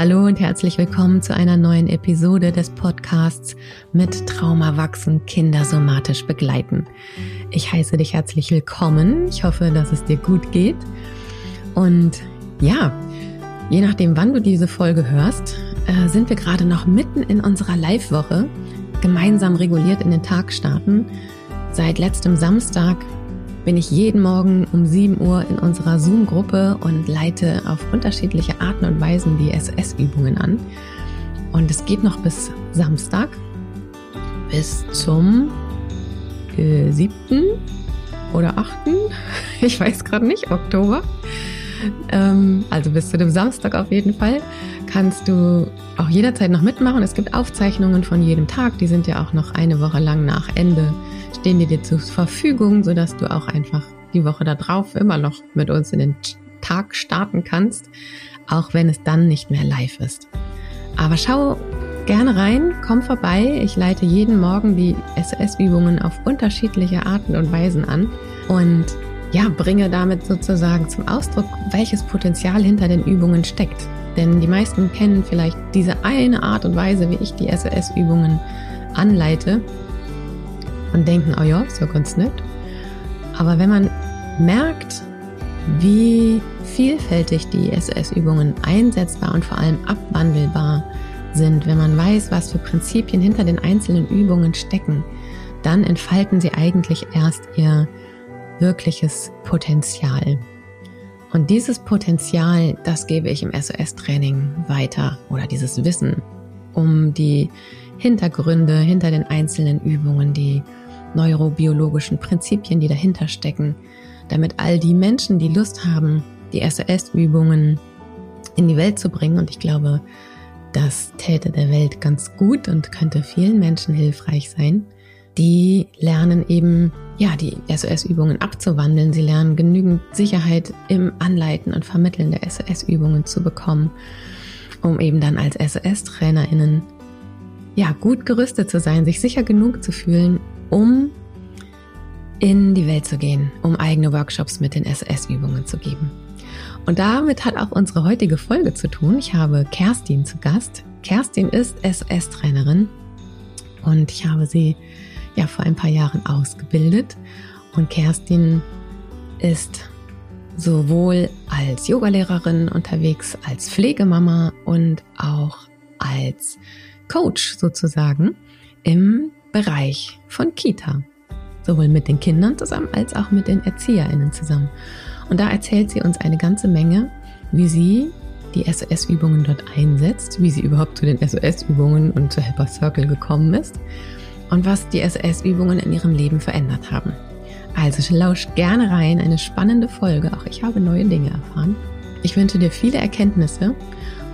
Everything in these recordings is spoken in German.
Hallo und herzlich willkommen zu einer neuen Episode des Podcasts mit Trauma wachsen, Kinder somatisch begleiten. Ich heiße dich herzlich willkommen. Ich hoffe, dass es dir gut geht. Und ja, je nachdem, wann du diese Folge hörst, äh, sind wir gerade noch mitten in unserer Live-Woche, gemeinsam reguliert in den Tag starten. Seit letztem Samstag bin ich jeden Morgen um 7 Uhr in unserer Zoom-Gruppe und leite auf unterschiedliche Arten und Weisen die SS-Übungen an. Und es geht noch bis Samstag, bis zum äh, 7. oder 8. Ich weiß gerade nicht, Oktober. Ähm, also bis zu dem Samstag auf jeden Fall kannst du auch jederzeit noch mitmachen. Es gibt Aufzeichnungen von jedem Tag, die sind ja auch noch eine Woche lang nach Ende stehen die dir zur Verfügung, sodass du auch einfach die Woche darauf immer noch mit uns in den Tag starten kannst, auch wenn es dann nicht mehr live ist. Aber schau gerne rein, komm vorbei. Ich leite jeden Morgen die SS-Übungen auf unterschiedliche Arten und Weisen an und ja, bringe damit sozusagen zum Ausdruck, welches Potenzial hinter den Übungen steckt. Denn die meisten kennen vielleicht diese eine Art und Weise, wie ich die SS-Übungen anleite und denken, oh ja, ist ja ganz nett. Aber wenn man merkt, wie vielfältig die SS-Übungen einsetzbar und vor allem abwandelbar sind, wenn man weiß, was für Prinzipien hinter den einzelnen Übungen stecken, dann entfalten sie eigentlich erst ihr wirkliches Potenzial. Und dieses Potenzial, das gebe ich im SOS-Training weiter oder dieses Wissen um die Hintergründe hinter den einzelnen Übungen, die neurobiologischen Prinzipien, die dahinter stecken, damit all die Menschen, die Lust haben, die SOS-Übungen in die Welt zu bringen, und ich glaube, das täte der Welt ganz gut und könnte vielen Menschen hilfreich sein, die lernen eben, ja, die SOS-Übungen abzuwandeln. Sie lernen genügend Sicherheit im Anleiten und Vermitteln der SOS-Übungen zu bekommen, um eben dann als SOS-TrainerInnen ja, gut gerüstet zu sein, sich sicher genug zu fühlen, um in die Welt zu gehen, um eigene Workshops mit den SS-Übungen zu geben. Und damit hat auch unsere heutige Folge zu tun. Ich habe Kerstin zu Gast. Kerstin ist SS-Trainerin und ich habe sie ja vor ein paar Jahren ausgebildet. Und Kerstin ist sowohl als Yogalehrerin unterwegs, als Pflegemama und auch als Coach sozusagen im Bereich von Kita. Sowohl mit den Kindern zusammen als auch mit den ErzieherInnen zusammen. Und da erzählt sie uns eine ganze Menge, wie sie die SOS-Übungen dort einsetzt, wie sie überhaupt zu den SOS-Übungen und zu Helper Circle gekommen ist und was die SOS-Übungen in ihrem Leben verändert haben. Also lausch gerne rein, eine spannende Folge. Auch ich habe neue Dinge erfahren. Ich wünsche dir viele Erkenntnisse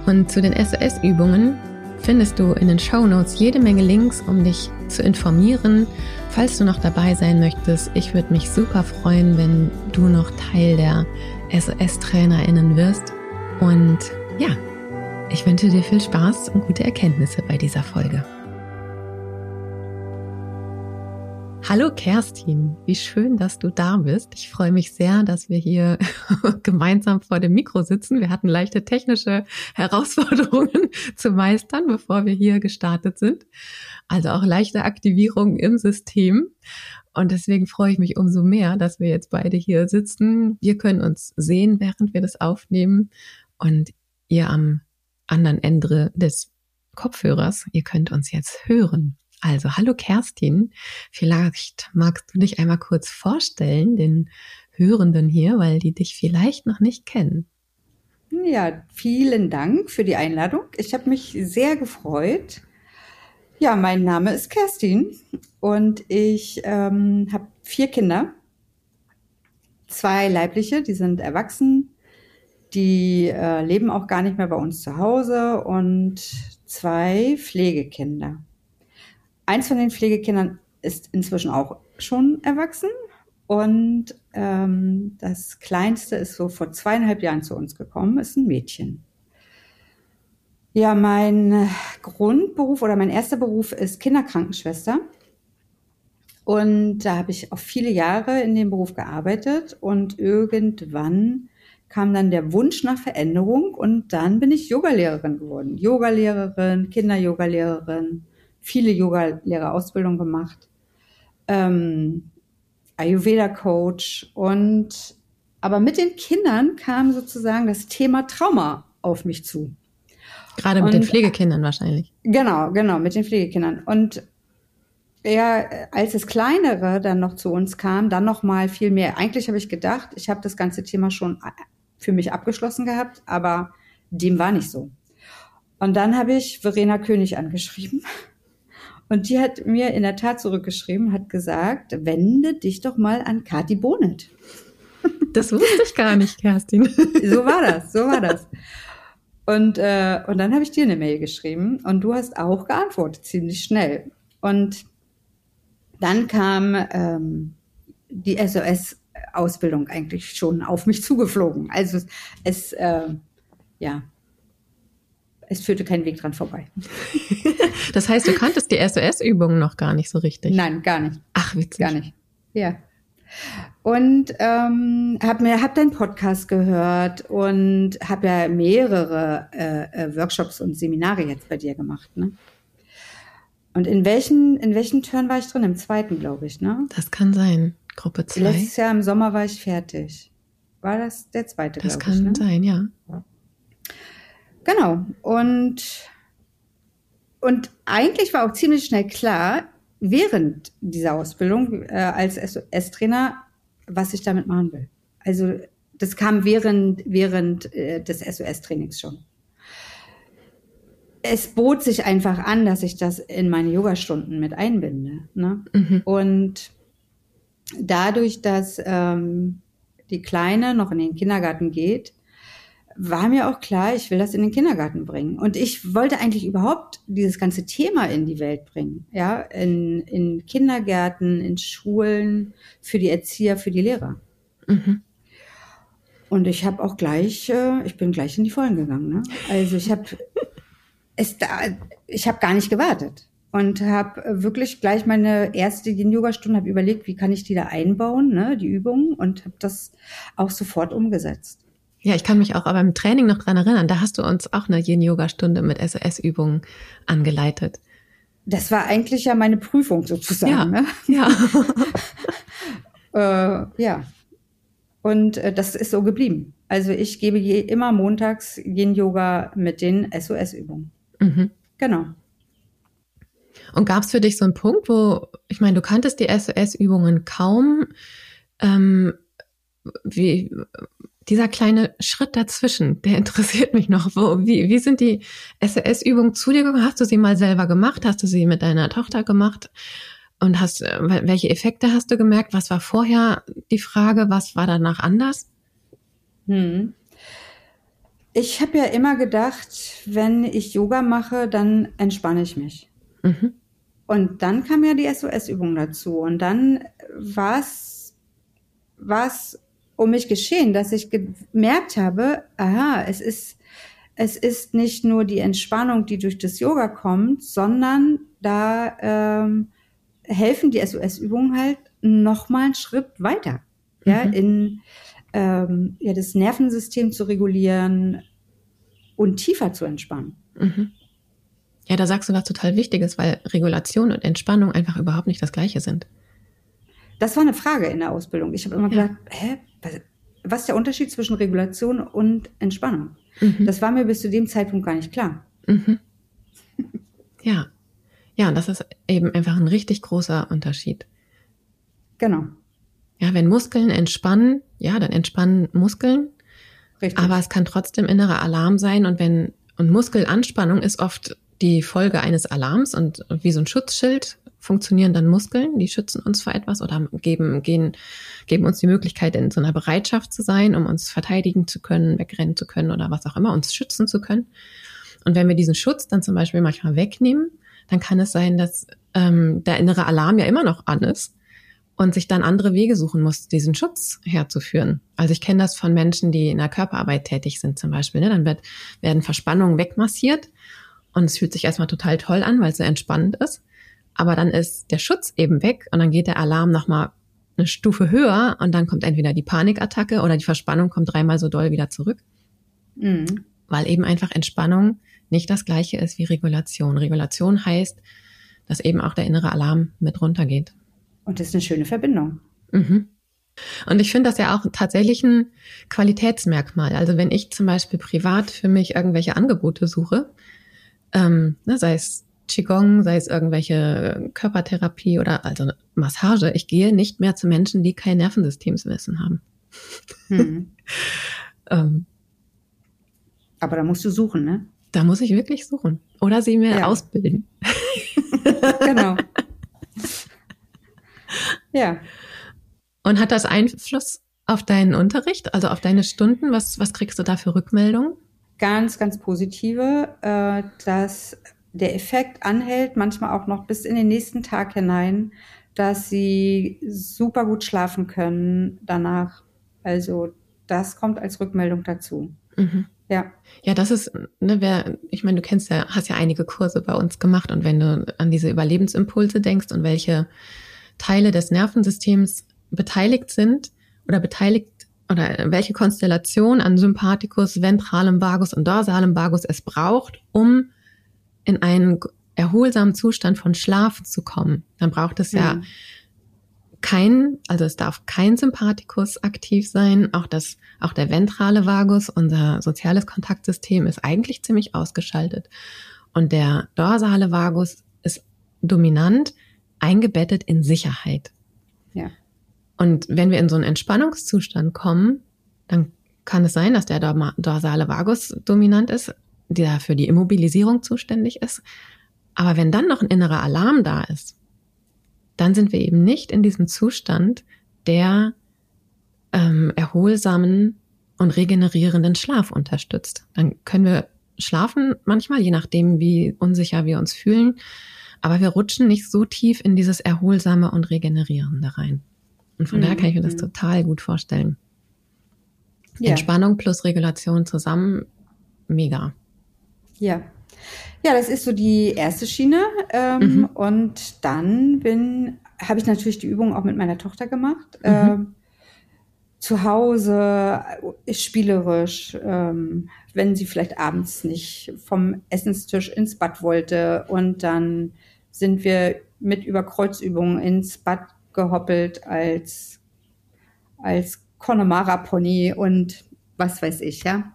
und zu den SOS-Übungen findest du in den Show Notes jede Menge Links, um dich zu informieren, falls du noch dabei sein möchtest. Ich würde mich super freuen, wenn du noch Teil der SOS-TrainerInnen wirst. Und ja, ich wünsche dir viel Spaß und gute Erkenntnisse bei dieser Folge. Hallo Kerstin, wie schön, dass du da bist. Ich freue mich sehr, dass wir hier gemeinsam vor dem Mikro sitzen. Wir hatten leichte technische Herausforderungen zu meistern, bevor wir hier gestartet sind. Also auch leichte Aktivierungen im System. Und deswegen freue ich mich umso mehr, dass wir jetzt beide hier sitzen. Wir können uns sehen, während wir das aufnehmen. Und ihr am anderen Ende des Kopfhörers, ihr könnt uns jetzt hören. Also, hallo Kerstin, vielleicht magst du dich einmal kurz vorstellen, den Hörenden hier, weil die dich vielleicht noch nicht kennen. Ja, vielen Dank für die Einladung. Ich habe mich sehr gefreut. Ja, mein Name ist Kerstin und ich ähm, habe vier Kinder. Zwei leibliche, die sind erwachsen, die äh, leben auch gar nicht mehr bei uns zu Hause und zwei Pflegekinder. Eins von den Pflegekindern ist inzwischen auch schon erwachsen und ähm, das Kleinste ist so vor zweieinhalb Jahren zu uns gekommen, ist ein Mädchen. Ja, mein Grundberuf oder mein erster Beruf ist Kinderkrankenschwester. Und da habe ich auch viele Jahre in dem Beruf gearbeitet und irgendwann kam dann der Wunsch nach Veränderung und dann bin ich Yogalehrerin geworden. Yogalehrerin, Kinder-Yogalehrerin, viele Yogalehrerausbildung gemacht, ähm, Ayurveda-Coach und aber mit den Kindern kam sozusagen das Thema Trauma auf mich zu. Gerade mit und, den Pflegekindern wahrscheinlich. Genau, genau, mit den Pflegekindern. Und ja, als das Kleinere dann noch zu uns kam, dann noch mal viel mehr. Eigentlich habe ich gedacht, ich habe das ganze Thema schon für mich abgeschlossen gehabt, aber dem war nicht so. Und dann habe ich Verena König angeschrieben. Und die hat mir in der Tat zurückgeschrieben, hat gesagt, wende dich doch mal an Kati Bonet. Das wusste ich gar nicht, Kerstin. So war das, so war das. Und, äh, und dann habe ich dir eine Mail geschrieben und du hast auch geantwortet, ziemlich schnell. Und dann kam ähm, die SOS-Ausbildung eigentlich schon auf mich zugeflogen. Also es, äh, ja, es führte kein Weg dran vorbei. das heißt, du kanntest die SOS-Übungen noch gar nicht so richtig? Nein, gar nicht. Ach, witzig. Gar nicht. Ja. Und ähm, habe mir hab deinen Podcast gehört und habe ja mehrere äh, äh, Workshops und Seminare jetzt bei dir gemacht. Ne? Und in welchen, in welchen Turn war ich drin? Im zweiten, glaube ich, ne? Das kann sein. Gruppe 2. Letztes Jahr im Sommer war ich fertig. War das der zweite, glaube ich? Das kann ne? sein, ja. Genau. Und, und eigentlich war auch ziemlich schnell klar, während dieser Ausbildung äh, als SOS-Trainer, was ich damit machen will. Also das kam während, während äh, des SOS-Trainings schon es bot sich einfach an, dass ich das in meine Yogastunden mit einbinde. Ne? Mhm. Und dadurch, dass ähm, die Kleine noch in den Kindergarten geht, war mir auch klar, ich will das in den Kindergarten bringen. Und ich wollte eigentlich überhaupt dieses ganze Thema in die Welt bringen. Ja, in, in Kindergärten, in Schulen, für die Erzieher, für die Lehrer. Mhm. Und ich habe auch gleich, äh, ich bin gleich in die Vollen gegangen. Ne? Also ich habe es da, ich habe gar nicht gewartet und habe wirklich gleich meine erste Yin-Yoga-Stunde habe überlegt, wie kann ich die da einbauen, ne, die Übungen und habe das auch sofort umgesetzt. Ja, ich kann mich auch aber im Training noch dran erinnern, da hast du uns auch eine Yin-Yoga-Stunde mit SOS-Übungen angeleitet. Das war eigentlich ja meine Prüfung sozusagen. Ja, ne? ja. äh, ja. Und äh, das ist so geblieben. Also ich gebe je, immer montags Yin-Yoga mit den SOS-Übungen. Mhm. Genau. Und gab es für dich so einen Punkt, wo, ich meine, du kanntest die SOS-Übungen kaum, ähm, wie, dieser kleine Schritt dazwischen, der interessiert mich noch. Wo, wie, wie sind die SOS-Übungen zu dir gekommen? Hast du sie mal selber gemacht? Hast du sie mit deiner Tochter gemacht? Und hast, äh, welche Effekte hast du gemerkt? Was war vorher die Frage? Was war danach anders? Hm. Ich habe ja immer gedacht, wenn ich Yoga mache, dann entspanne ich mich. Mhm. Und dann kam ja die SOS-Übung dazu. Und dann war es um mich geschehen, dass ich gemerkt habe, aha, es ist, es ist nicht nur die Entspannung, die durch das Yoga kommt, sondern da ähm, helfen die SOS-Übungen halt noch mal einen Schritt weiter. Ja, mhm. in ähm, ja, das Nervensystem zu regulieren und tiefer zu entspannen. Mhm. Ja, da sagst du was total Wichtiges, weil Regulation und Entspannung einfach überhaupt nicht das Gleiche sind. Das war eine Frage in der Ausbildung. Ich habe immer ja. gedacht, hä, was ist der Unterschied zwischen Regulation und Entspannung? Mhm. Das war mir bis zu dem Zeitpunkt gar nicht klar. Mhm. Ja. Ja, und das ist eben einfach ein richtig großer Unterschied. Genau. Ja, wenn Muskeln entspannen, ja, dann entspannen Muskeln. Richtig. Aber es kann trotzdem innerer Alarm sein und wenn, und Muskelanspannung ist oft die Folge eines Alarms und wie so ein Schutzschild funktionieren dann Muskeln, die schützen uns vor etwas oder geben, gehen, geben uns die Möglichkeit, in so einer Bereitschaft zu sein, um uns verteidigen zu können, wegrennen zu können oder was auch immer, uns schützen zu können. Und wenn wir diesen Schutz dann zum Beispiel manchmal wegnehmen, dann kann es sein, dass ähm, der innere Alarm ja immer noch an ist und sich dann andere Wege suchen muss, diesen Schutz herzuführen. Also ich kenne das von Menschen, die in der Körperarbeit tätig sind zum Beispiel. Ne? Dann wird, werden Verspannungen wegmassiert und es fühlt sich erstmal total toll an, weil es so entspannend ist. Aber dann ist der Schutz eben weg und dann geht der Alarm nochmal eine Stufe höher und dann kommt entweder die Panikattacke oder die Verspannung kommt dreimal so doll wieder zurück. Mhm. Weil eben einfach Entspannung nicht das gleiche ist wie Regulation. Regulation heißt, dass eben auch der innere Alarm mit runtergeht. Und das ist eine schöne Verbindung. Mhm. Und ich finde das ja auch tatsächlich ein Qualitätsmerkmal. Also wenn ich zum Beispiel privat für mich irgendwelche Angebote suche, ähm, ne, sei es Qigong, sei es irgendwelche Körpertherapie oder also Massage, ich gehe nicht mehr zu Menschen, die kein Nervensystemswissen haben. Hm. ähm, Aber da musst du suchen, ne? Da muss ich wirklich suchen. Oder sie mir ja. ausbilden. genau. Ja. Und hat das Einfluss auf deinen Unterricht, also auf deine Stunden? Was, was kriegst du da für Rückmeldungen? Ganz, ganz positive, äh, dass der Effekt anhält, manchmal auch noch bis in den nächsten Tag hinein, dass sie super gut schlafen können danach. Also das kommt als Rückmeldung dazu. Mhm. Ja. Ja, das ist, ne, wer, ich meine, du kennst ja, hast ja einige Kurse bei uns gemacht und wenn du an diese Überlebensimpulse denkst und welche Teile des Nervensystems beteiligt sind oder beteiligt oder welche Konstellation an Sympathikus, ventralem Vagus und dorsalem Vagus es braucht, um in einen erholsamen Zustand von Schlaf zu kommen, dann braucht es ja, ja kein, also es darf kein Sympathikus aktiv sein. Auch das, auch der ventrale Vagus, unser soziales Kontaktsystem, ist eigentlich ziemlich ausgeschaltet. Und der dorsale Vagus ist dominant eingebettet in Sicherheit. Ja. Und wenn wir in so einen Entspannungszustand kommen, dann kann es sein, dass der dorsale Vagus dominant ist, der für die Immobilisierung zuständig ist. Aber wenn dann noch ein innerer Alarm da ist, dann sind wir eben nicht in diesem Zustand der ähm, erholsamen und regenerierenden Schlaf unterstützt. Dann können wir schlafen manchmal, je nachdem, wie unsicher wir uns fühlen, aber wir rutschen nicht so tief in dieses Erholsame und Regenerierende rein. Und von mhm. daher kann ich mir das mhm. total gut vorstellen. Ja. Entspannung plus Regulation zusammen, mega. Ja. Ja, das ist so die erste Schiene. Ähm, mhm. Und dann bin, habe ich natürlich die Übung auch mit meiner Tochter gemacht. Mhm. Ähm, zu Hause, ist spielerisch, ähm, wenn sie vielleicht abends nicht vom Essenstisch ins Bad wollte. Und dann sind wir mit Überkreuzübungen ins Bad gehoppelt als, als Connemara-Pony und was weiß ich, ja.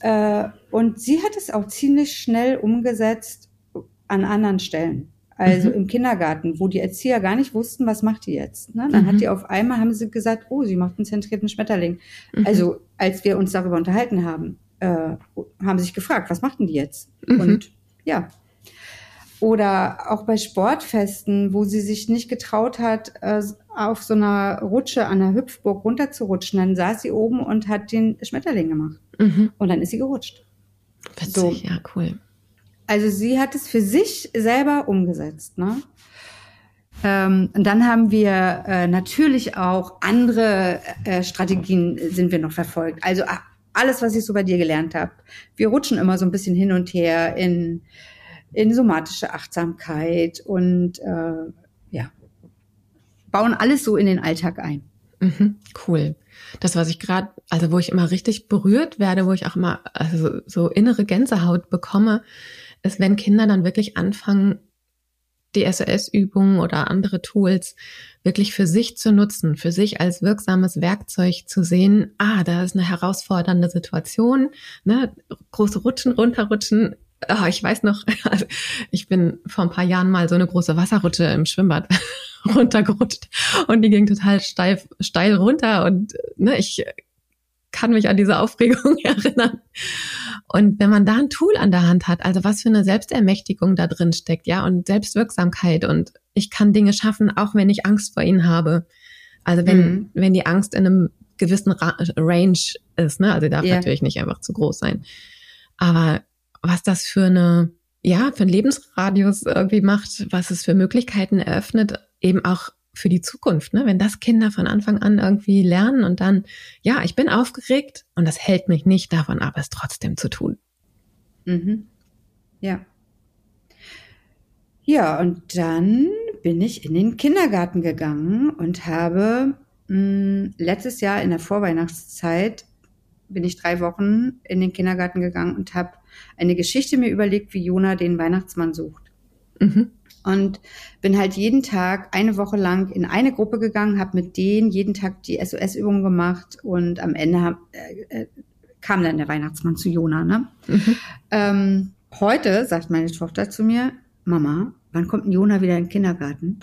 Äh, und sie hat es auch ziemlich schnell umgesetzt an anderen Stellen. Also mhm. im Kindergarten, wo die Erzieher gar nicht wussten, was macht die jetzt. Ne? Dann mhm. hat die auf einmal, haben sie gesagt, oh, sie macht einen zentrierten Schmetterling. Mhm. Also als wir uns darüber unterhalten haben, äh, haben sie sich gefragt, was machten die jetzt? Mhm. Und ja, oder auch bei Sportfesten, wo sie sich nicht getraut hat, äh, auf so einer Rutsche an der Hüpfburg runterzurutschen. Dann saß sie oben und hat den Schmetterling gemacht. Mhm. Und dann ist sie gerutscht. Witzig, so. ja, cool. Also sie hat es für sich selber umgesetzt. Ne? Ähm, und dann haben wir äh, natürlich auch andere äh, Strategien sind wir noch verfolgt. Also alles, was ich so bei dir gelernt habe. Wir rutschen immer so ein bisschen hin und her in in somatische Achtsamkeit und äh, ja, bauen alles so in den Alltag ein. Mhm, cool. Das, was ich gerade, also wo ich immer richtig berührt werde, wo ich auch immer also so innere Gänsehaut bekomme, ist, wenn Kinder dann wirklich anfangen, die SOS-Übungen oder andere Tools wirklich für sich zu nutzen, für sich als wirksames Werkzeug zu sehen, ah, da ist eine herausfordernde Situation, ne, große Rutschen, runterrutschen, oh, ich weiß noch, also ich bin vor ein paar Jahren mal so eine große Wasserrutsche im Schwimmbad runtergerutscht und die ging total steif, steil runter und ne, ich kann mich an diese Aufregung erinnern. Und wenn man da ein Tool an der Hand hat, also was für eine Selbstermächtigung da drin steckt, ja, und Selbstwirksamkeit und ich kann Dinge schaffen, auch wenn ich Angst vor ihnen habe. Also wenn, mhm. wenn die Angst in einem gewissen Ra Range ist, ne, also darf yeah. natürlich nicht einfach zu groß sein. Aber was das für eine, ja, für einen Lebensradius irgendwie macht, was es für Möglichkeiten eröffnet, eben auch für die Zukunft, ne? Wenn das Kinder von Anfang an irgendwie lernen und dann, ja, ich bin aufgeregt und das hält mich nicht davon ab, es trotzdem zu tun. Mhm. Ja. Ja, und dann bin ich in den Kindergarten gegangen und habe mh, hm, letztes Jahr in der Vorweihnachtszeit bin ich drei Wochen in den Kindergarten gegangen und habe eine Geschichte mir überlegt, wie Jona den Weihnachtsmann sucht. Mhm. Und bin halt jeden Tag eine Woche lang in eine Gruppe gegangen, habe mit denen jeden Tag die SOS-Übungen gemacht und am Ende hab, äh, äh, kam dann der Weihnachtsmann zu Jona. Ne? Mhm. Ähm, heute sagt meine Tochter zu mir, Mama, wann kommt ein Jona wieder in den Kindergarten?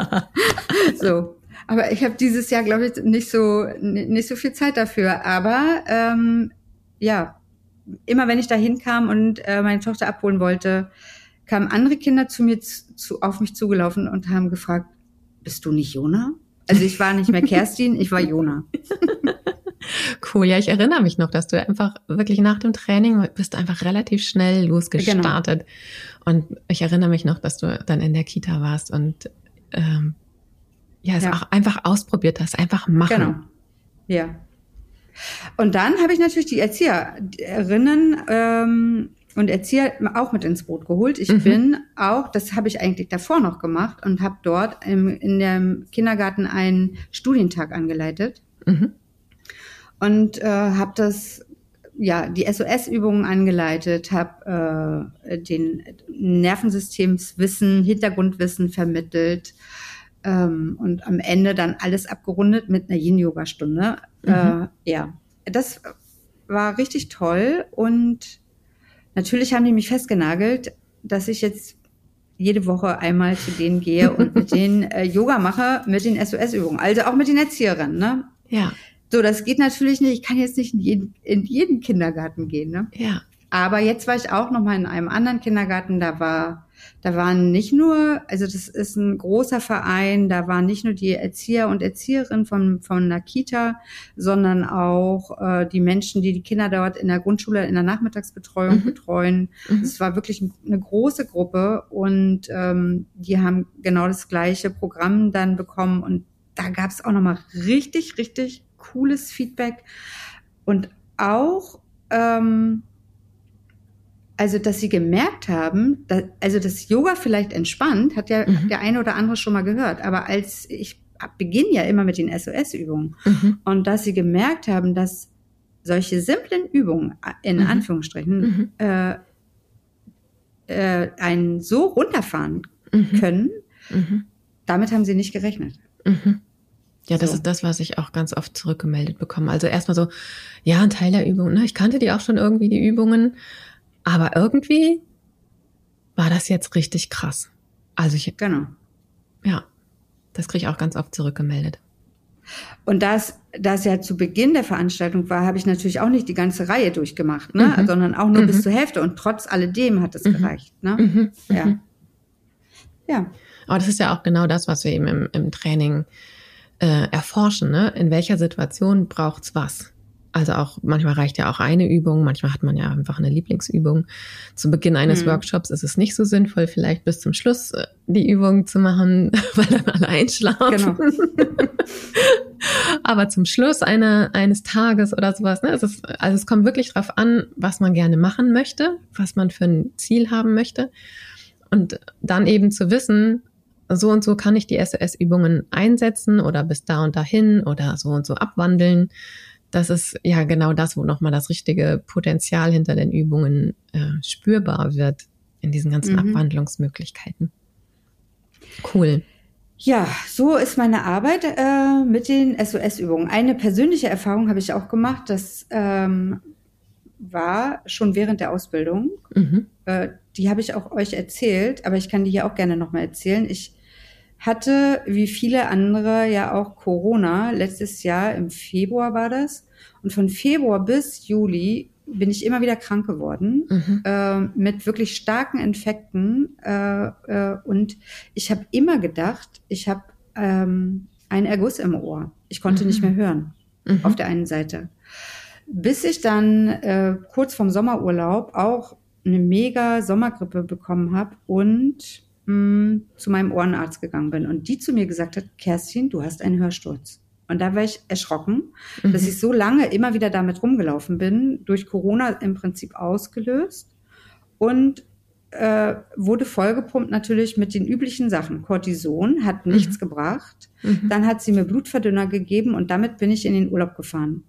so. Aber ich habe dieses Jahr, glaube ich, nicht so nicht so viel Zeit dafür. Aber ähm, ja, immer wenn ich da hinkam und äh, meine Tochter abholen wollte, kamen andere Kinder zu mir zu, auf mich zugelaufen und haben gefragt, bist du nicht Jona? Also ich war nicht mehr Kerstin, ich war Jona. Cool, ja, ich erinnere mich noch, dass du einfach wirklich nach dem Training bist einfach relativ schnell losgestartet. Genau. Und ich erinnere mich noch, dass du dann in der Kita warst und ähm, ja, es ja. auch einfach ausprobiert hast, einfach machen. Genau. Ja. Und dann habe ich natürlich die Erzieherinnen ähm, und Erzieher auch mit ins Boot geholt. Ich mhm. bin auch, das habe ich eigentlich davor noch gemacht und habe dort im, in dem Kindergarten einen Studientag angeleitet. Mhm. Und äh, habe das ja, die SOS-Übungen angeleitet, habe äh, den Nervensystemswissen, Hintergrundwissen vermittelt, ähm, und am Ende dann alles abgerundet mit einer Yin-Yoga-Stunde. Mhm. Äh, ja, das war richtig toll und natürlich haben die mich festgenagelt, dass ich jetzt jede Woche einmal zu denen gehe und mit denen äh, Yoga mache, mit den SOS-Übungen, also auch mit den Erzieherinnen. Ne? Ja. So, das geht natürlich nicht. Ich kann jetzt nicht in jeden, in jeden Kindergarten gehen. Ne? Ja. Aber jetzt war ich auch noch mal in einem anderen Kindergarten. Da war da waren nicht nur, also das ist ein großer Verein, da waren nicht nur die Erzieher und Erzieherinnen von, von einer Kita, sondern auch äh, die Menschen, die die Kinder dort in der Grundschule in der Nachmittagsbetreuung mhm. betreuen. Mhm. Es war wirklich eine große Gruppe und ähm, die haben genau das gleiche Programm dann bekommen und da gab es auch nochmal richtig, richtig cooles Feedback und auch ähm, also dass sie gemerkt haben, dass, also das Yoga vielleicht entspannt, hat ja mhm. der eine oder andere schon mal gehört. Aber als ich beginne ja immer mit den SOS-Übungen mhm. und dass sie gemerkt haben, dass solche simplen Übungen in mhm. Anführungsstrichen mhm. äh, äh, einen so runterfahren mhm. können, mhm. damit haben sie nicht gerechnet. Ja, das so. ist das, was ich auch ganz oft zurückgemeldet bekomme. Also erstmal so, ja, ein Teil der Übungen, ne? ich kannte die auch schon irgendwie, die Übungen, aber irgendwie war das jetzt richtig krass. Also ich. Genau. Ja. Das kriege ich auch ganz oft zurückgemeldet. Und das, das ja zu Beginn der Veranstaltung war, habe ich natürlich auch nicht die ganze Reihe durchgemacht, ne? Mhm. sondern auch nur mhm. bis zur Hälfte. Und trotz alledem hat es mhm. gereicht. Ne? Mhm. Ja. Mhm. Ja. Aber das ist ja auch genau das, was wir eben im, im Training äh, erforschen. Ne? In welcher Situation braucht's was? Also auch manchmal reicht ja auch eine Übung, manchmal hat man ja einfach eine Lieblingsübung. Zu Beginn eines mhm. Workshops ist es nicht so sinnvoll, vielleicht bis zum Schluss äh, die Übung zu machen, weil dann alle einschlafen. Genau. Aber zum Schluss einer, eines Tages oder sowas, ne, es ist, also es kommt wirklich drauf an, was man gerne machen möchte, was man für ein Ziel haben möchte. Und dann eben zu wissen, so und so kann ich die SOS-Übungen einsetzen oder bis da und dahin oder so und so abwandeln das ist ja genau das, wo nochmal das richtige Potenzial hinter den Übungen äh, spürbar wird in diesen ganzen mhm. Abwandlungsmöglichkeiten. Cool. Ja, so ist meine Arbeit äh, mit den SOS-Übungen. Eine persönliche Erfahrung habe ich auch gemacht. Das ähm, war schon während der Ausbildung. Mhm. Äh, die habe ich auch euch erzählt, aber ich kann die hier auch gerne nochmal erzählen. Ich hatte, wie viele andere, ja auch Corona. Letztes Jahr im Februar war das. Und von Februar bis Juli bin ich immer wieder krank geworden mhm. äh, mit wirklich starken Infekten. Äh, äh, und ich habe immer gedacht, ich habe ähm, einen Erguss im Ohr. Ich konnte mhm. nicht mehr hören mhm. auf der einen Seite. Bis ich dann äh, kurz vorm Sommerurlaub auch eine mega Sommergrippe bekommen habe und mh, zu meinem Ohrenarzt gegangen bin und die zu mir gesagt hat, Kerstin, du hast einen Hörsturz. Und da war ich erschrocken, mhm. dass ich so lange immer wieder damit rumgelaufen bin, durch Corona im Prinzip ausgelöst. Und äh, wurde vollgepumpt natürlich mit den üblichen Sachen. Cortison hat mhm. nichts gebracht. Mhm. Dann hat sie mir Blutverdünner gegeben und damit bin ich in den Urlaub gefahren.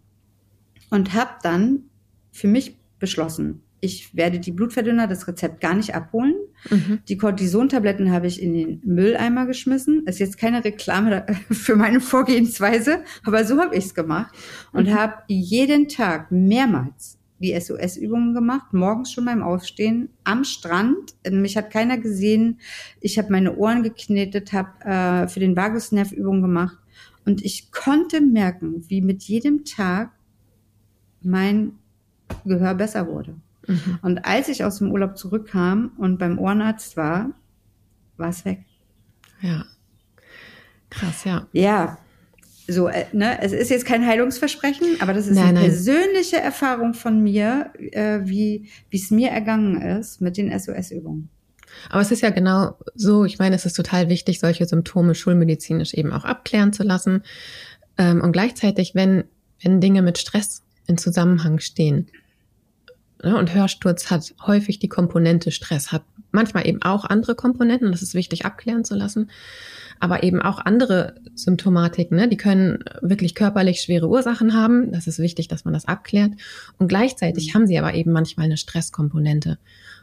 Und habe dann für mich beschlossen, ich werde die Blutverdünner, das Rezept gar nicht abholen. Mhm. Die Cortisontabletten habe ich in den Mülleimer geschmissen. Ist jetzt keine Reklame für meine Vorgehensweise, aber so habe ich es gemacht und mhm. habe jeden Tag mehrmals die SOS-Übungen gemacht, morgens schon beim Aufstehen am Strand. Mich hat keiner gesehen. Ich habe meine Ohren geknetet, habe äh, für den Vagusnerv Übungen gemacht und ich konnte merken, wie mit jedem Tag mein Gehör besser wurde. Mhm. Und als ich aus dem Urlaub zurückkam und beim Ohrenarzt war, war es weg. Ja. Krass, ja. Ja. So, äh, ne, es ist jetzt kein Heilungsversprechen, aber das ist nein, eine nein. persönliche Erfahrung von mir, äh, wie es mir ergangen ist mit den SOS-Übungen. Aber es ist ja genau so, ich meine, es ist total wichtig, solche Symptome schulmedizinisch eben auch abklären zu lassen. Ähm, und gleichzeitig, wenn, wenn Dinge mit Stress in Zusammenhang stehen, Ne? Und Hörsturz hat häufig die Komponente Stress, hat manchmal eben auch andere Komponenten, das ist wichtig abklären zu lassen, aber eben auch andere Symptomatiken, ne? die können wirklich körperlich schwere Ursachen haben, das ist wichtig, dass man das abklärt. Und gleichzeitig mhm. haben sie aber eben manchmal eine Stresskomponente.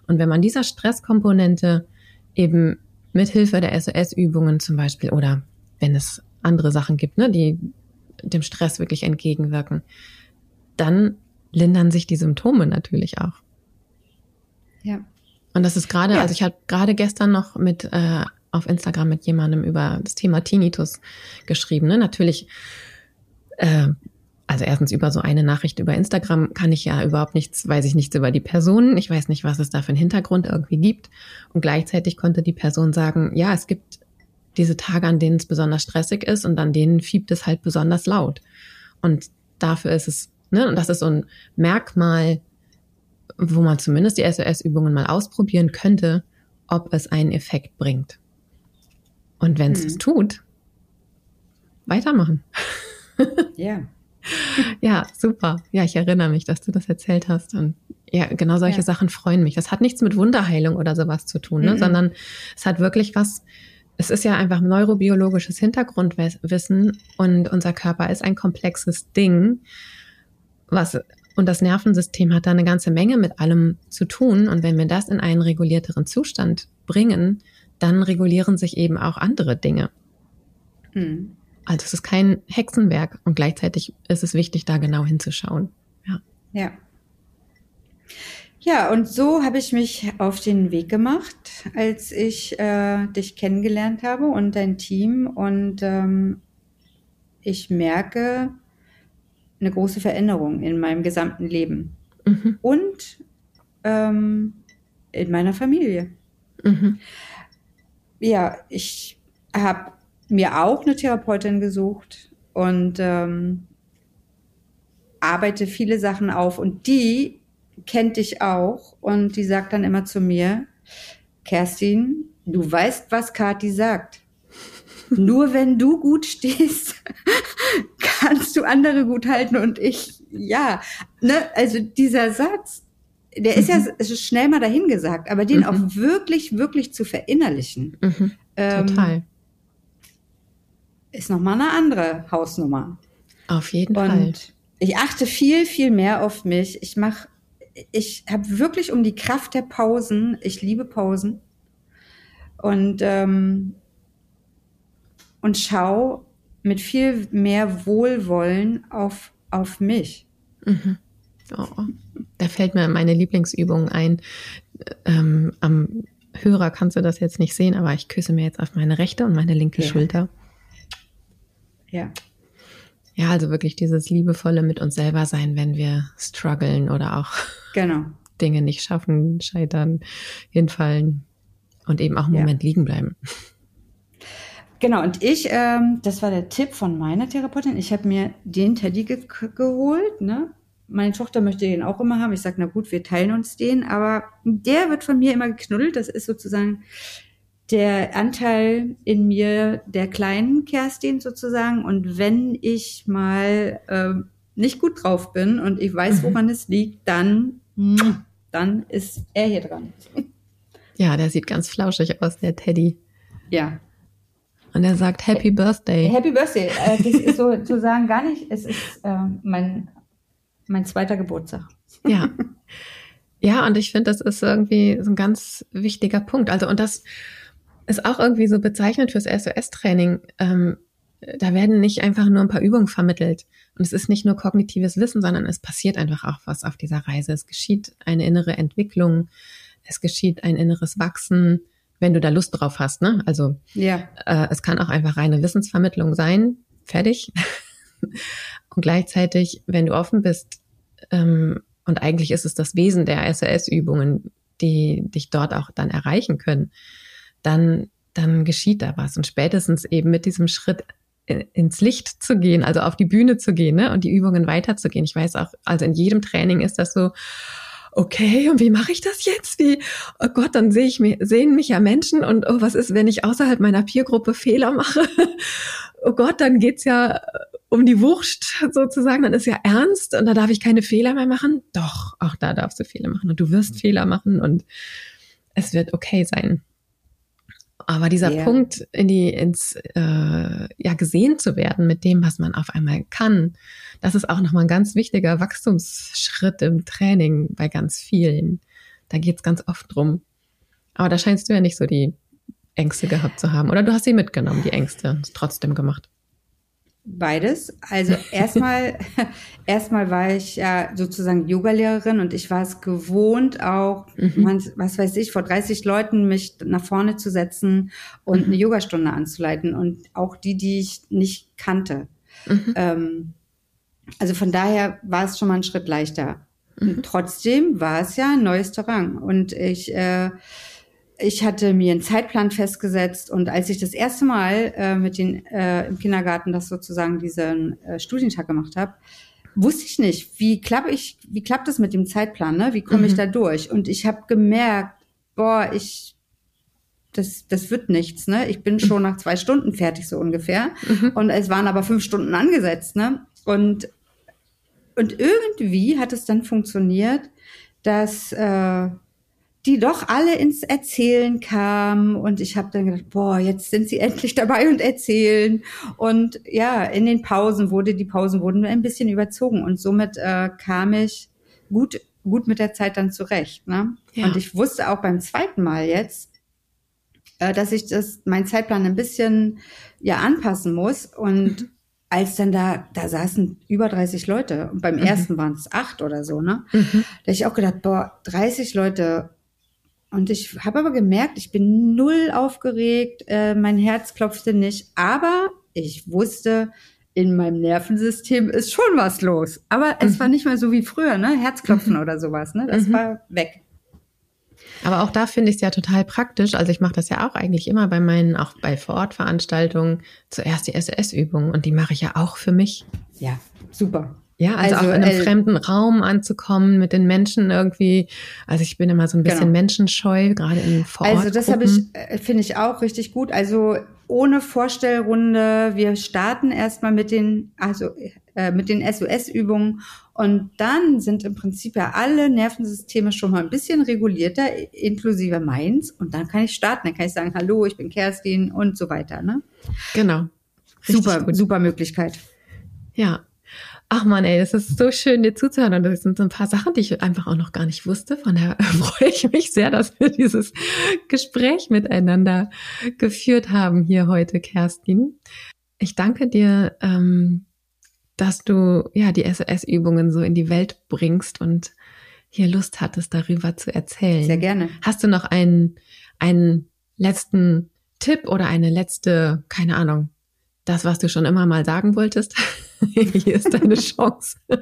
Und wenn man dieser Stresskomponente eben mithilfe der SOS-Übungen zum Beispiel oder wenn es andere Sachen gibt, ne, die dem Stress wirklich entgegenwirken, dann lindern sich die Symptome natürlich auch. Ja. Und das ist gerade, ja. also ich habe gerade gestern noch mit äh, auf Instagram mit jemandem über das Thema Tinnitus geschrieben. Ne? Natürlich, äh, also erstens über so eine Nachricht über Instagram kann ich ja überhaupt nichts, weiß ich nichts über die Person. Ich weiß nicht, was es da für einen Hintergrund irgendwie gibt. Und gleichzeitig konnte die Person sagen, ja, es gibt diese Tage, an denen es besonders stressig ist und an denen fiebt es halt besonders laut. Und dafür ist es Ne? Und das ist so ein Merkmal, wo man zumindest die SOS-Übungen mal ausprobieren könnte, ob es einen Effekt bringt. Und wenn es hm. es tut, weitermachen. Ja. ja, super. Ja, ich erinnere mich, dass du das erzählt hast. Und ja, genau solche ja. Sachen freuen mich. Das hat nichts mit Wunderheilung oder sowas zu tun, ne? Mhm. sondern es hat wirklich was, es ist ja einfach neurobiologisches Hintergrundwissen und unser Körper ist ein komplexes Ding was und das Nervensystem hat da eine ganze Menge mit allem zu tun. Und wenn wir das in einen regulierteren Zustand bringen, dann regulieren sich eben auch andere Dinge. Mhm. Also es ist kein Hexenwerk und gleichzeitig ist es wichtig, da genau hinzuschauen. Ja. Ja. Ja, und so habe ich mich auf den Weg gemacht, als ich äh, dich kennengelernt habe und dein Team. Und ähm, ich merke, eine große Veränderung in meinem gesamten Leben mhm. und ähm, in meiner Familie. Mhm. Ja, ich habe mir auch eine Therapeutin gesucht und ähm, arbeite viele Sachen auf und die kennt dich auch und die sagt dann immer zu mir, Kerstin, du weißt, was Kathi sagt. Nur wenn du gut stehst, kannst du andere gut halten und ich, ja, ne, also dieser Satz, der ist ja mhm. schnell mal dahingesagt, aber den mhm. auch wirklich, wirklich zu verinnerlichen. Mhm. Ähm, Total. Ist nochmal eine andere Hausnummer. Auf jeden und Fall. Ich achte viel, viel mehr auf mich. Ich mache, ich habe wirklich um die Kraft der Pausen. Ich liebe Pausen. Und ähm, und schau mit viel mehr Wohlwollen auf, auf mich. Mhm. Oh, da fällt mir meine Lieblingsübung ein. Ähm, am Hörer kannst du das jetzt nicht sehen, aber ich küsse mir jetzt auf meine rechte und meine linke ja. Schulter. Ja. Ja, also wirklich dieses liebevolle mit uns selber sein, wenn wir strugglen oder auch genau. Dinge nicht schaffen, scheitern, hinfallen und eben auch einen ja. Moment liegen bleiben. Genau, und ich, ähm, das war der Tipp von meiner Therapeutin, ich habe mir den Teddy ge geholt, ne? Meine Tochter möchte den auch immer haben. Ich sage, na gut, wir teilen uns den, aber der wird von mir immer geknuddelt. Das ist sozusagen der Anteil in mir der kleinen Kerstin sozusagen. Und wenn ich mal äh, nicht gut drauf bin und ich weiß, mhm. woran es liegt, dann, dann ist er hier dran. Ja, der sieht ganz flauschig aus, der Teddy. Ja. Und er sagt Happy Birthday. Happy Birthday. Äh, das ist sozusagen gar nicht, es ist äh, mein, mein zweiter Geburtstag. Ja. Ja, und ich finde, das ist irgendwie so ein ganz wichtiger Punkt. Also, und das ist auch irgendwie so bezeichnend fürs SOS-Training. Ähm, da werden nicht einfach nur ein paar Übungen vermittelt. Und es ist nicht nur kognitives Wissen, sondern es passiert einfach auch was auf dieser Reise. Es geschieht eine innere Entwicklung. Es geschieht ein inneres Wachsen, wenn du da Lust drauf hast. Ne? Also ja. äh, es kann auch einfach reine Wissensvermittlung sein. Fertig. und gleichzeitig, wenn du offen bist, ähm, und eigentlich ist es das Wesen der SOS-Übungen, die dich dort auch dann erreichen können, dann, dann geschieht da was. Und spätestens eben mit diesem Schritt ins Licht zu gehen, also auf die Bühne zu gehen ne, und die Übungen weiterzugehen. Ich weiß auch, also in jedem Training ist das so, okay, und wie mache ich das jetzt? Wie, oh Gott, dann sehe ich mich, sehen mich ja Menschen und oh, was ist, wenn ich außerhalb meiner Peergruppe Fehler mache? oh Gott, dann geht's ja um die Wurst sozusagen, dann ist ja ernst und da darf ich keine Fehler mehr machen. Doch, auch da darfst du Fehler machen und du wirst mhm. Fehler machen und es wird okay sein. Aber dieser yeah. Punkt, in die, ins, äh, ja, gesehen zu werden mit dem, was man auf einmal kann, das ist auch nochmal ein ganz wichtiger Wachstumsschritt im Training bei ganz vielen. Da geht's ganz oft drum. Aber da scheinst du ja nicht so die Ängste gehabt zu haben. Oder du hast sie mitgenommen, die Ängste, und trotzdem gemacht. Beides. Also erstmal, erstmal war ich ja sozusagen Yogalehrerin und ich war es gewohnt, auch, mhm. man, was weiß ich, vor 30 Leuten mich nach vorne zu setzen und mhm. eine Yogastunde anzuleiten und auch die, die ich nicht kannte. Mhm. Ähm, also von daher war es schon mal ein Schritt leichter. Mhm. Trotzdem war es ja ein neues Terrain und ich äh, ich hatte mir einen Zeitplan festgesetzt und als ich das erste Mal äh, mit den äh, im Kindergarten das sozusagen diesen äh, Studientag gemacht habe, wusste ich nicht, wie klappe ich, wie klappt das mit dem Zeitplan, ne? Wie komme mhm. ich da durch? Und ich habe gemerkt, boah, ich das, das wird nichts, ne? Ich bin schon nach zwei Stunden fertig, so ungefähr. Mhm. Und es waren aber fünf Stunden angesetzt, ne? Und, und irgendwie hat es dann funktioniert, dass äh, die doch alle ins Erzählen kamen und ich habe dann gedacht, boah, jetzt sind sie endlich dabei und erzählen und ja, in den Pausen wurde die Pausen wurden ein bisschen überzogen und somit äh, kam ich gut gut mit der Zeit dann zurecht, ne? Ja. Und ich wusste auch beim zweiten Mal jetzt, äh, dass ich das mein Zeitplan ein bisschen ja anpassen muss und mhm. als dann da, da saßen über 30 Leute und beim mhm. ersten waren es acht oder so, ne? Mhm. Da ich auch gedacht, boah, 30 Leute und ich habe aber gemerkt, ich bin null aufgeregt, äh, mein Herz klopfte nicht, aber ich wusste, in meinem Nervensystem ist schon was los. Aber mhm. es war nicht mehr so wie früher, ne? Herzklopfen mhm. oder sowas, ne? Das mhm. war weg. Aber auch da finde ich es ja total praktisch. Also ich mache das ja auch eigentlich immer bei meinen, auch bei Vorortveranstaltungen, zuerst die SS-Übungen und die mache ich ja auch für mich. Ja, super. Ja, also, also auch in einem äh, fremden Raum anzukommen, mit den Menschen irgendwie. Also ich bin immer so ein bisschen genau. menschenscheu, gerade in Vorort. Also das habe ich, äh, finde ich auch richtig gut. Also ohne Vorstellrunde. Wir starten erstmal mit den, also äh, mit den SOS-Übungen und dann sind im Prinzip ja alle Nervensysteme schon mal ein bisschen regulierter, inklusive meins. Und dann kann ich starten. Dann kann ich sagen, hallo, ich bin Kerstin und so weiter. Ne? Genau. Richtig super, gut. super Möglichkeit. Ja, Ach man, ey, das ist so schön, dir zuzuhören. Und das sind so ein paar Sachen, die ich einfach auch noch gar nicht wusste. Von daher freue ich mich sehr, dass wir dieses Gespräch miteinander geführt haben hier heute, Kerstin. Ich danke dir, ähm, dass du ja die SOS-Übungen so in die Welt bringst und hier Lust hattest, darüber zu erzählen. Sehr gerne. Hast du noch einen, einen letzten Tipp oder eine letzte, keine Ahnung, das, was du schon immer mal sagen wolltest? Hier ist deine Chance.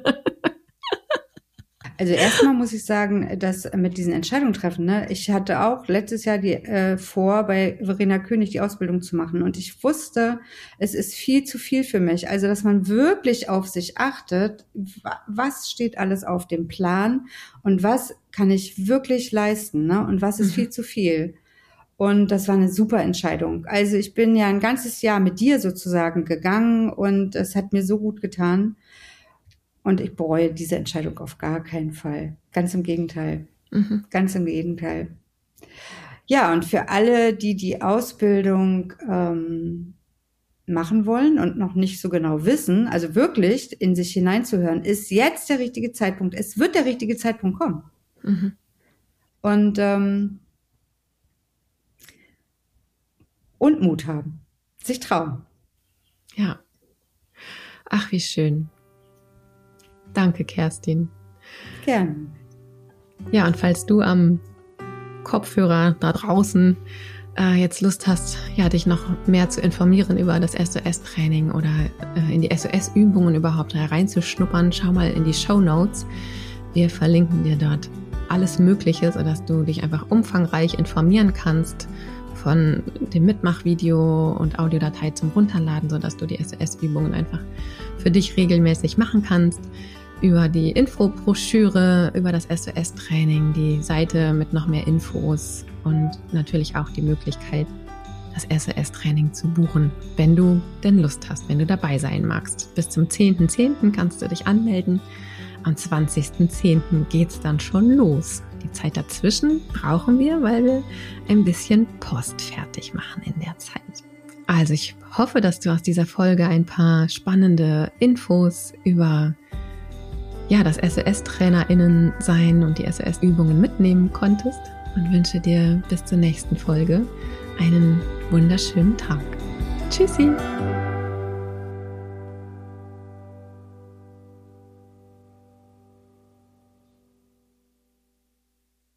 Also erstmal muss ich sagen, dass mit diesen Entscheidungen treffen, ne, ich hatte auch letztes Jahr die äh, vor, bei Verena König die Ausbildung zu machen und ich wusste, es ist viel zu viel für mich. Also dass man wirklich auf sich achtet, was steht alles auf dem Plan und was kann ich wirklich leisten, ne? Und was ist mhm. viel zu viel. Und das war eine super Entscheidung. Also ich bin ja ein ganzes Jahr mit dir sozusagen gegangen und es hat mir so gut getan. Und ich bereue diese Entscheidung auf gar keinen Fall. Ganz im Gegenteil. Mhm. Ganz im Gegenteil. Ja, und für alle, die die Ausbildung ähm, machen wollen und noch nicht so genau wissen, also wirklich in sich hineinzuhören, ist jetzt der richtige Zeitpunkt. Es wird der richtige Zeitpunkt kommen. Mhm. Und ähm, und Mut haben, sich trauen. Ja. Ach, wie schön. Danke, Kerstin. Gerne. Ja, und falls du am Kopfhörer da draußen äh, jetzt Lust hast, ja, dich noch mehr zu informieren über das SOS-Training oder äh, in die SOS-Übungen überhaupt reinzuschnuppern, schau mal in die Show Notes. Wir verlinken dir dort alles Mögliche, sodass du dich einfach umfangreich informieren kannst von dem Mitmachvideo und Audiodatei zum Runterladen, sodass du die SOS-Übungen einfach für dich regelmäßig machen kannst. Über die Infobroschüre, über das SOS-Training, die Seite mit noch mehr Infos und natürlich auch die Möglichkeit, das SOS-Training zu buchen, wenn du denn Lust hast, wenn du dabei sein magst. Bis zum 10.10. .10. kannst du dich anmelden. Am 20.10. geht es dann schon los. Die Zeit dazwischen brauchen wir, weil wir ein bisschen Post fertig machen in der Zeit. Also ich hoffe, dass du aus dieser Folge ein paar spannende Infos über ja, das SOS-TrainerInnen sein und die SOS-Übungen mitnehmen konntest und wünsche dir bis zur nächsten Folge einen wunderschönen Tag. Tschüssi!